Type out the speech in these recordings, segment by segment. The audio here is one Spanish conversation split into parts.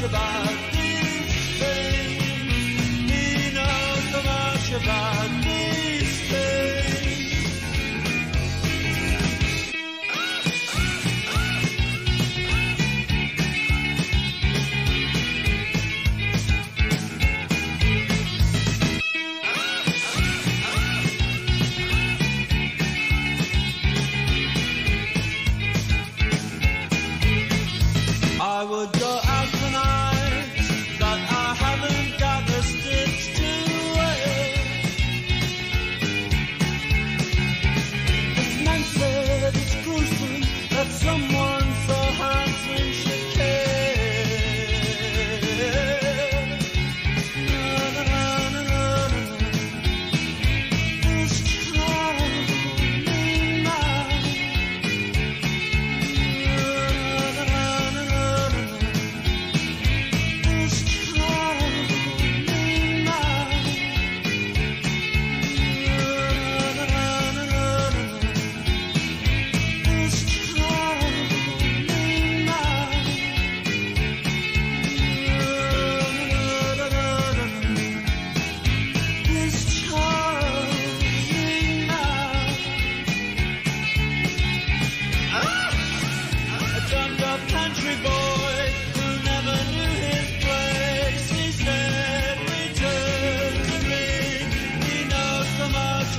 goodbye.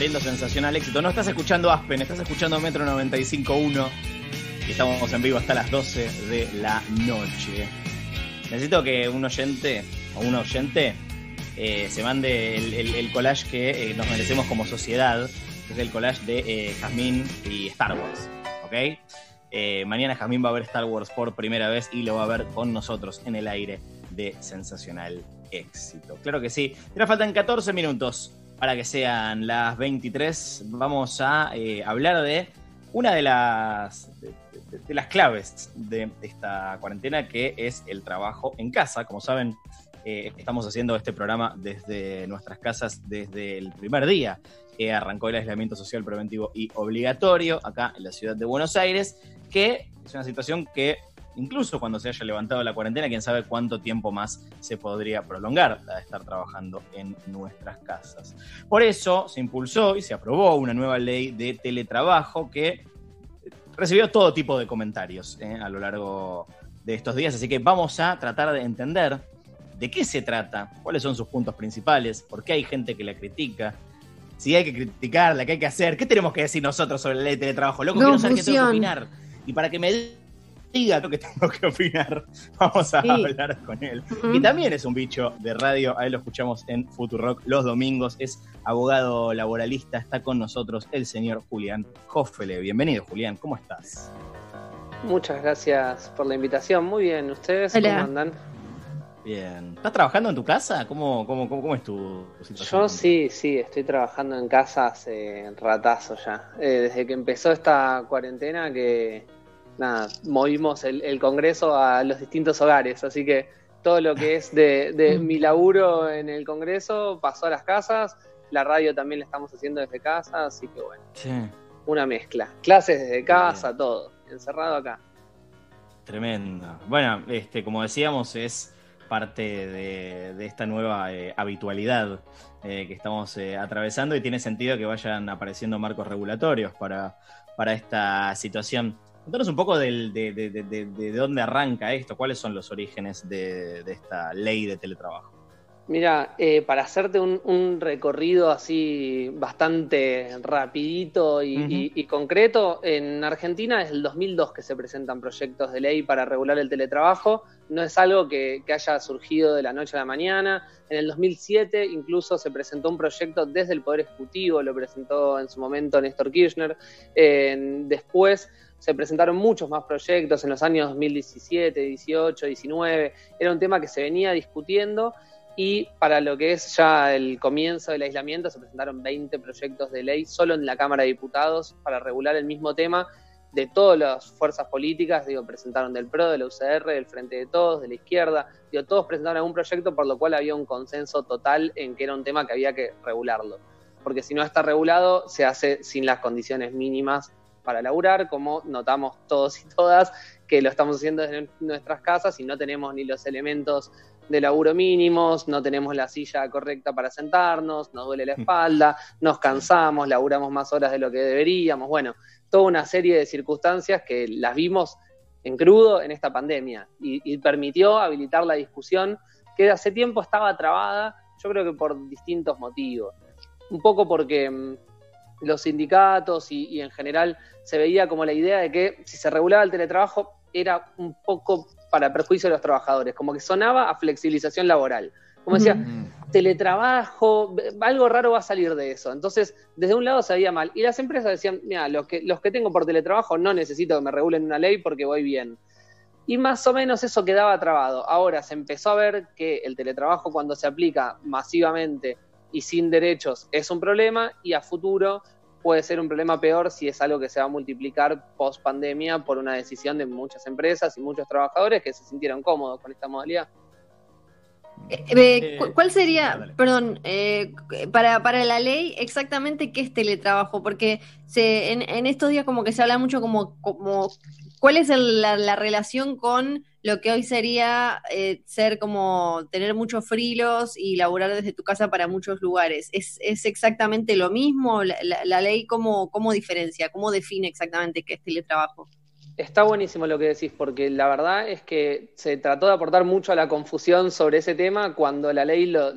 abriendo sensacional éxito. No estás escuchando Aspen, estás escuchando Metro 95.1 y estamos en vivo hasta las 12 de la noche. Necesito que un oyente o un oyente eh, se mande el, collage que eh, nos merecemos como sociedad, que es el collage de eh, Jazmín y Star Wars. ¿Ok? Eh, mañana Jazmín va a ver Star Wars por primera vez y lo va a ver con nosotros en el aire de sensacional éxito. Claro que sí. Ya faltan 14 minutos para que sean las 23. Vamos a eh, hablar de una de las, de, las claves de esta cuarentena, que es el trabajo en casa. Como saben, eh, estamos haciendo este programa desde nuestras casas desde el primer día que arrancó el aislamiento social preventivo y obligatorio acá en la ciudad de Buenos Aires, que es una situación que incluso cuando se haya levantado la cuarentena, quién sabe cuánto tiempo más se podría prolongar la de estar trabajando en nuestras casas. Por eso se impulsó y se aprobó una nueva ley de teletrabajo que recibió todo tipo de comentarios eh, a lo largo de estos días, así que vamos a tratar de entender de qué se trata, cuáles son sus puntos principales, por qué hay gente que la critica, si hay que criticarla, qué hay que hacer, qué tenemos que decir nosotros sobre la ley de teletrabajo. Loco, quiero saber qué tengo que opinar. Y para que me diga lo que tengo que opinar, vamos a Sí. hablar con él. Y también es un bicho de radio, a él lo escuchamos en Futurock los domingos, es abogado laboralista, está con nosotros el señor Julián Hoffele. Bienvenido, Julián, ¿cómo estás? Muchas gracias por la invitación. Muy bien, ¿ustedes Hola. cómo andan? Bien. ¿Estás trabajando en tu casa? ¿Cómo, cómo, cómo, cómo es tu situación? Yo sí, sí, estoy trabajando en casa hace ratazo ya. Eh, desde que empezó esta cuarentena que, nada, movimos el, el Congreso a los distintos hogares, así que todo lo que es de, de mi laburo en el Congreso pasó a las casas, la radio también la estamos haciendo desde casa, así que bueno, Sí. una mezcla. Clases desde casa, todo, encerrado acá. Tremendo. Bueno, este, como decíamos, es parte de, esta nueva eh, habitualidad eh, que estamos eh, atravesando y tiene sentido que vayan apareciendo marcos regulatorios para, para esta situación. Contanos un poco del, de, de, dónde arranca esto, cuáles son los orígenes de, esta ley de teletrabajo. Mira, para hacerte un, recorrido así bastante rapidito y, concreto, en Argentina es el 2002 que se presentan proyectos de ley para regular el teletrabajo no es algo que, haya surgido de la noche a la mañana. En el 2007 incluso se presentó un proyecto desde el Poder Ejecutivo, lo presentó en su momento Néstor Kirchner. después se presentaron muchos más proyectos en los años 2017, 18, 19. Era un tema que se venía discutiendo y para lo que es ya el comienzo del aislamiento se presentaron 20 proyectos de ley solo en la Cámara de Diputados para regular el mismo tema de todas las fuerzas políticas, digo, presentaron del PRO, de la UCR, del Frente de Todos, de la izquierda, digo, todos presentaron algún proyecto por lo cual había un consenso total en que era un tema que había que regularlo. Porque si no está regulado, se hace sin las condiciones mínimas para laburar, como notamos todos y todas que lo estamos haciendo desde nuestras casas y no tenemos ni los elementos de laburo mínimos, no tenemos la silla correcta para sentarnos, nos duele la espalda, nos cansamos, laburamos más horas de lo que deberíamos. Bueno, toda una serie de circunstancias que las vimos en crudo en esta pandemia y, permitió habilitar la discusión que hace tiempo estaba trabada, yo creo que por distintos motivos. Un poco porque mm, los sindicatos y, en general se veía como la idea de que si se regulaba el teletrabajo era un poco para perjuicio de los trabajadores, como que sonaba a flexibilización laboral. Como decía, teletrabajo, algo raro va a salir de eso. Entonces, desde un lado se veía mal. Y las empresas decían, mira, los que, los que tengo por teletrabajo no necesito que me regulen una ley porque voy bien. Y más o menos eso quedaba trabado. Ahora se empezó a ver que el teletrabajo cuando se aplica masivamente y sin derechos es un problema y a futuro puede ser un problema peor si es algo que se va a multiplicar post pandemia por una decisión de muchas empresas y muchos trabajadores que se sintieron cómodos con esta modalidad. Eh, eh, ¿Cuál sería, perdón, eh, para, para la ley exactamente qué es teletrabajo? Porque se, en, estos días como que se habla mucho como, como cuál es la, relación con lo que hoy sería ser como tener muchos frilos y laburar desde tu casa para muchos lugares. ¿Es, exactamente lo mismo? ¿La, ley cómo, cómo diferencia? ¿Cómo define exactamente qué es teletrabajo? Está buenísimo lo que decís, porque la verdad es que se trató de aportar mucho a la confusión sobre ese tema cuando la ley lo,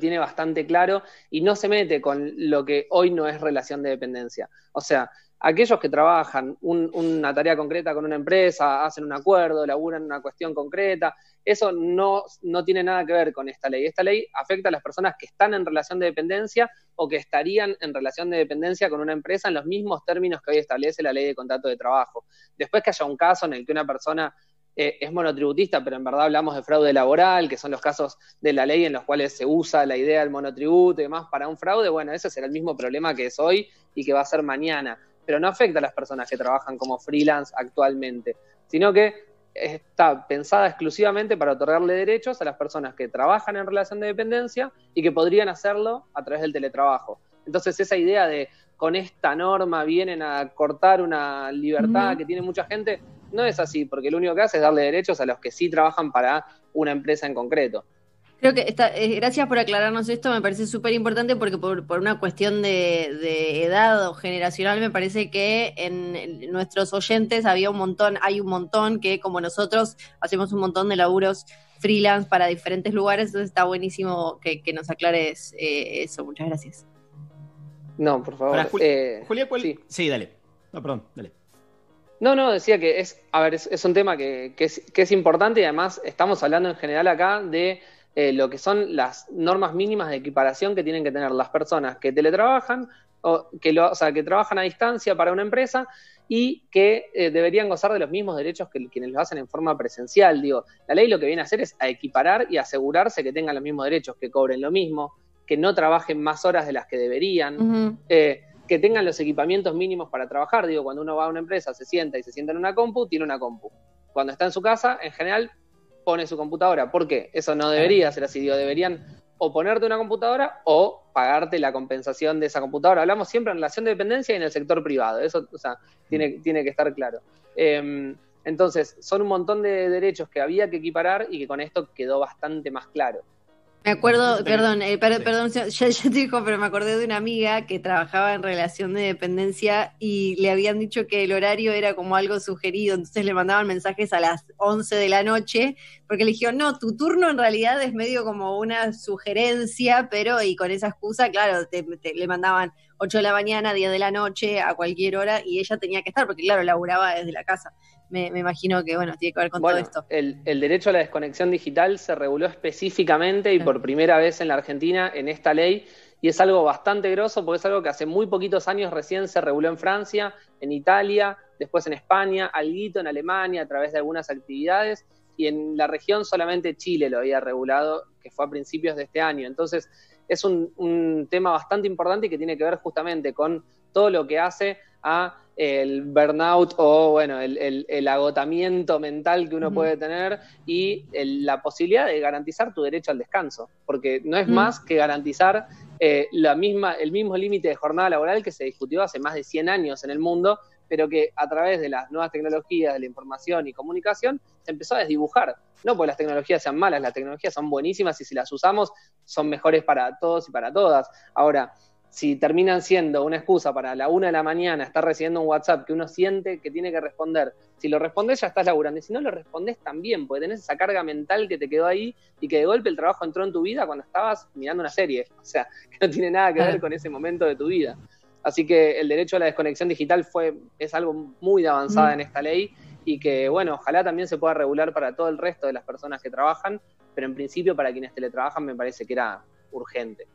tiene bastante claro y no se mete con lo que hoy no es relación de dependencia. O sea, aquellos que trabajan una tarea concreta con una empresa, hacen un acuerdo, laburan una cuestión concreta, eso no, no tiene nada que ver con esta ley. Esta ley afecta a las personas que están en relación de dependencia o que estarían en relación de dependencia con una empresa en los mismos términos que hoy establece la ley de contrato de trabajo. Después que haya un caso en el que una persona eh, es monotributista, pero en verdad hablamos de fraude laboral, que son los casos de la ley en los cuales se usa la idea del monotributo y demás para un fraude, bueno, ese será el mismo problema que es hoy y que va a ser mañana, pero no afecta a las personas que trabajan como freelance actualmente, sino que está pensada exclusivamente para otorgarle derechos a las personas que trabajan en relación de dependencia y que podrían hacerlo a través del teletrabajo. Entonces esa idea de con esta norma vienen a cortar una libertad que tiene mucha gente, no es así, porque lo único que hace es darle derechos a los que sí trabajan para una empresa en concreto. Creo que está, eh, gracias por aclararnos esto, me parece súper importante porque por, por, una cuestión de, edad o generacional me parece que en, nuestros oyentes había un montón, hay un montón que como nosotros hacemos un montón de laburos freelance para diferentes lugares, entonces está buenísimo que, nos aclares eh, eso, muchas gracias. No, por favor. Eh, Julia, ¿cuál? Sí. dale. No, perdón, dale. No, no, decía que es, a ver, es, un tema que, es, que es importante y además estamos hablando en general acá de eh, lo que son las normas mínimas de equiparación que tienen que tener las personas que teletrabajan o que, lo, o sea, que trabajan a distancia para una empresa y que eh, deberían gozar de los mismos derechos que quienes lo hacen en forma presencial. Digo, la ley lo que viene a hacer es a equiparar y asegurarse que tengan los mismos derechos, que cobren lo mismo, que no trabajen más horas de las que deberían, eh, que tengan los equipamientos mínimos para trabajar. Digo, cuando uno va a una empresa, se sienta y se sienta en una compu, tiene una compu. Cuando está en su casa, en general pone su computadora. ¿Por qué? Eso no debería ser así. Digo, deberían o ponerte una computadora o pagarte la compensación de esa computadora. Hablamos siempre en relación de dependencia y en el sector privado. Eso, o sea, tiene, tiene que estar claro. Em, Entonces, son un montón de derechos que había que equiparar y que con esto quedó bastante más claro. Me acuerdo, perdón, eh, perdón, ya, ya, te dijo, pero me acordé de una amiga que trabajaba en relación de dependencia y le habían dicho que el horario era como algo sugerido, entonces le mandaban mensajes a las 11 de la noche, porque le dijeron, no, tu turno en realidad es medio como una sugerencia, pero y con esa excusa, claro, le mandaban 8 de la mañana, 10 de la noche, a cualquier hora, y ella tenía que estar, porque claro, laburaba desde la casa me, imagino que, bueno, tiene que ver con todo esto. El, el, derecho a la desconexión digital se reguló específicamente y por primera vez en la Argentina en esta ley y es algo bastante grosso porque es algo que hace muy poquitos años recién se reguló en Francia, en Italia, después en España, alguito en Alemania a través de algunas actividades y en la región solamente Chile lo había regulado, que fue a principios de este año. Entonces es un, un tema bastante importante y que tiene que ver justamente con todo lo que hace a el burnout o bueno, el, agotamiento mental que uno puede tener y la posibilidad de garantizar tu derecho al descanso, porque no es más que garantizar eh, la misma, el mismo límite de jornada laboral que se discutió hace más de 100 años en el mundo, pero que a través de las nuevas tecnologías de la información y comunicación se empezó a desdibujar. No porque las tecnologías sean malas, las tecnologías son buenísimas y si las usamos son mejores para todos y para todas. Ahora, si terminan siendo una excusa para la una de la mañana estar recibiendo un WhatsApp que uno siente que tiene que responder, si lo respondes ya estás laburando, y si no lo respondes también, porque tenés esa carga mental que te quedó ahí y que de golpe el trabajo entró en tu vida cuando estabas mirando una serie, o sea, que no tiene nada que ver con ese momento de tu vida. Así que el derecho a la desconexión digital fue, es algo muy avanzado en esta ley y que, bueno, ojalá también se pueda regular para todo el resto de las personas que trabajan, pero en principio para quienes teletrabajan me parece que era urgente.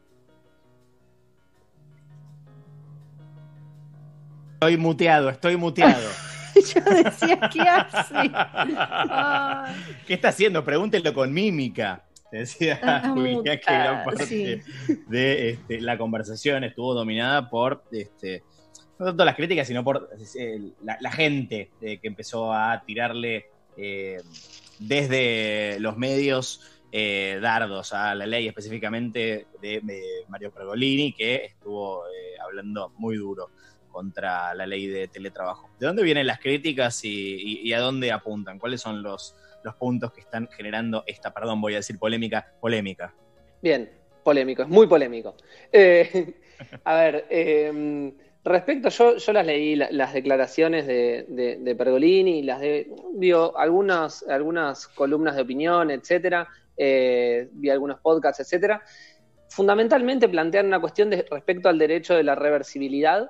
Estoy muteado, estoy muteado. Yo decía, ¿qué hace? ¿Qué está haciendo? Pregúntelo con mímica. Decía Julián que gran parte de este, la conversación estuvo dominada por este, no tanto las críticas, sino por eh, la, gente eh, que empezó a tirarle eh, desde los medios dardos a la ley, específicamente de, Mario Pergolini, que estuvo hablando muy duro contra la ley de teletrabajo. ¿De dónde vienen las críticas y, a dónde apuntan? ¿Cuáles son los, los puntos que están generando esta, perdón, voy a decir polémica, polémica? Bien, polémico, es muy polémico. Eh, a ver, em, respecto, yo, las leí, las declaraciones de, de, Pergolini, las de, digo, algunas, algunas columnas de opinión, etcétera, eh, vi algunos podcasts, etcétera. Fundamentalmente plantean una cuestión de, respecto al derecho de la reversibilidad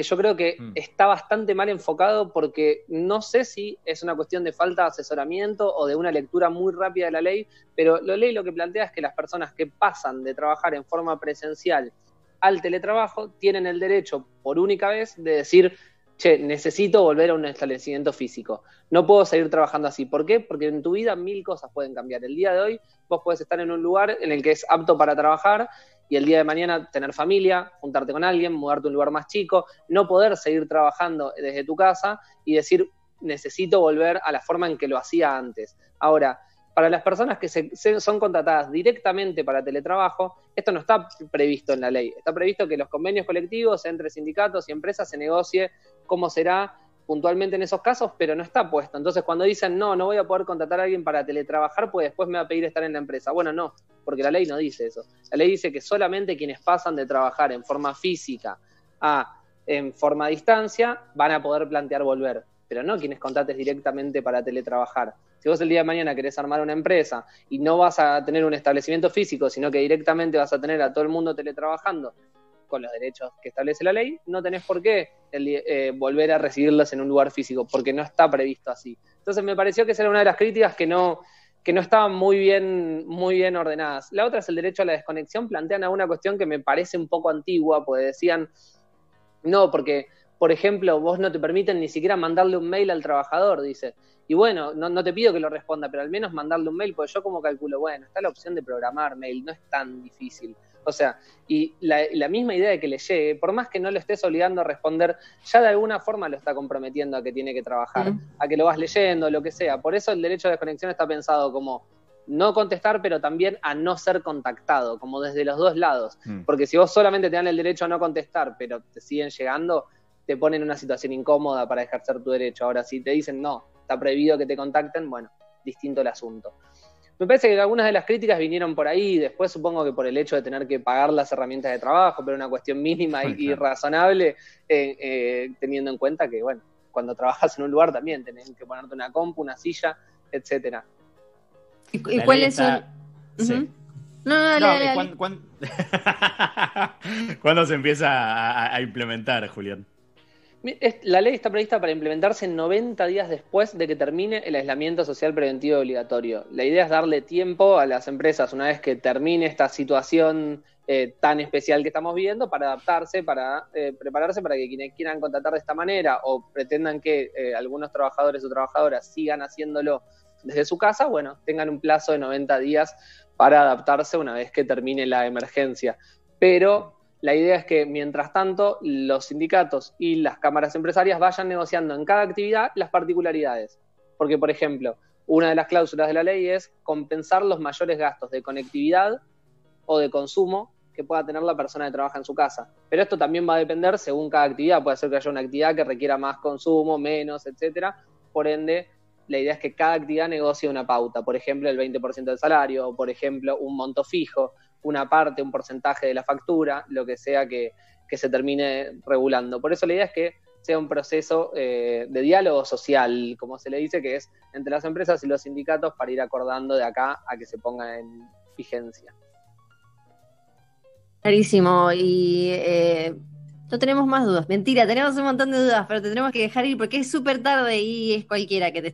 que yo creo que mm. está bastante mal enfocado porque no sé si es una cuestión de falta de asesoramiento o de una lectura muy rápida de la ley, pero la ley lo que plantea es que las personas que pasan de trabajar en forma presencial al teletrabajo tienen el derecho por única vez de decir, che, necesito volver a un establecimiento físico. No puedo seguir trabajando así. ¿Por qué? Porque en tu vida mil cosas pueden cambiar. El día de hoy vos puedes estar en un lugar en el que es apto para trabajar y el día de mañana tener familia, juntarte con alguien, mudarte a un lugar más chico, no poder seguir trabajando desde tu casa y decir, necesito volver a la forma en que lo hacía antes. Ahora, para las personas que se, son contratadas directamente para teletrabajo, esto no está previsto en la ley. Está previsto que los convenios colectivos entre sindicatos y empresas se negocie cómo será puntualmente en esos casos, pero no está puesto. Entonces, cuando dicen, no, no voy a poder contratar a alguien para teletrabajar, pues después me va a pedir estar en la empresa. Bueno, no, porque la ley no dice eso. La ley dice que solamente quienes pasan de trabajar en forma física a en forma a distancia van a poder plantear volver, pero no quienes contrates directamente para teletrabajar. Si vos el día de mañana querés armar una empresa y no vas a tener un establecimiento físico, sino que directamente vas a tener a todo el mundo teletrabajando con los derechos que establece la ley, no tenés por qué eh, volver a recibirlos en un lugar físico, porque no está previsto así. Entonces me pareció que esa era una de las críticas que no, que no estaban muy bien, muy bien ordenadas. La otra es el derecho a la desconexión. Plantean alguna cuestión que me parece un poco antigua, porque decían, no, porque, por ejemplo, vos no te permiten ni siquiera mandarle un mail al trabajador, dice. Y bueno, no, no te pido que lo responda, pero al menos mandarle un mail, porque yo como calculo, bueno, está la opción de programar mail, no es tan difícil. O sea, y la, misma idea de que le llegue, por más que no lo estés obligando a responder, ya de alguna forma lo está comprometiendo a que tiene que trabajar, a que lo vas leyendo, lo que sea. Por eso el derecho de desconexión está pensado como no contestar, pero también a no ser contactado, como desde los dos lados. Mm. Porque si vos solamente te dan el derecho a no contestar, pero te siguen llegando, te ponen en una situación incómoda para ejercer tu derecho. Ahora, si te dicen no, está prohibido que te contacten, bueno, distinto el asunto. Me parece que algunas de las críticas vinieron por ahí, después supongo que por el hecho de tener que pagar las herramientas de trabajo, pero una cuestión mínima y, razonable, eh, eh, teniendo en cuenta que, bueno, cuando trabajas en un lugar también tenés que ponerte una compu, una silla, etcétera. ¿Y, cuáles son? No, no, dale, no, ¿cuándo, se empieza a implementar, Julián? La ley está prevista para implementarse 90 días después de que termine el aislamiento social preventivo obligatorio. La idea es darle tiempo a las empresas una vez que termine esta situación eh, tan especial que estamos viendo para adaptarse, para eh, prepararse para que quienes quieran contratar de esta manera o pretendan que eh, algunos trabajadores o trabajadoras sigan haciéndolo desde su casa, bueno, tengan un plazo de 90 días para adaptarse una vez que termine la emergencia. Pero la idea es que, mientras tanto, los sindicatos y las cámaras empresarias vayan negociando en cada actividad las particularidades. Porque, por ejemplo, una de las cláusulas de la ley es compensar los mayores gastos de conectividad o de consumo que pueda tener la persona que trabaja en su casa. Pero esto también va a depender según cada actividad. Puede ser que haya una actividad que requiera más consumo, menos, etcétera. Por ende, la idea es que cada actividad negocie una pauta. Por ejemplo, el 20% del salario, o por ejemplo, un monto fijo una parte, un porcentaje de la factura, lo que sea que, se termine regulando. Por eso la idea es que sea un proceso eh, de diálogo social, como se le dice, que es entre las empresas y los sindicatos para ir acordando de acá a que se ponga en vigencia. Clarísimo, y eh, no tenemos más dudas. Mentira, tenemos un montón de dudas, pero tendremos que dejar ir porque es súper tarde y es cualquiera que te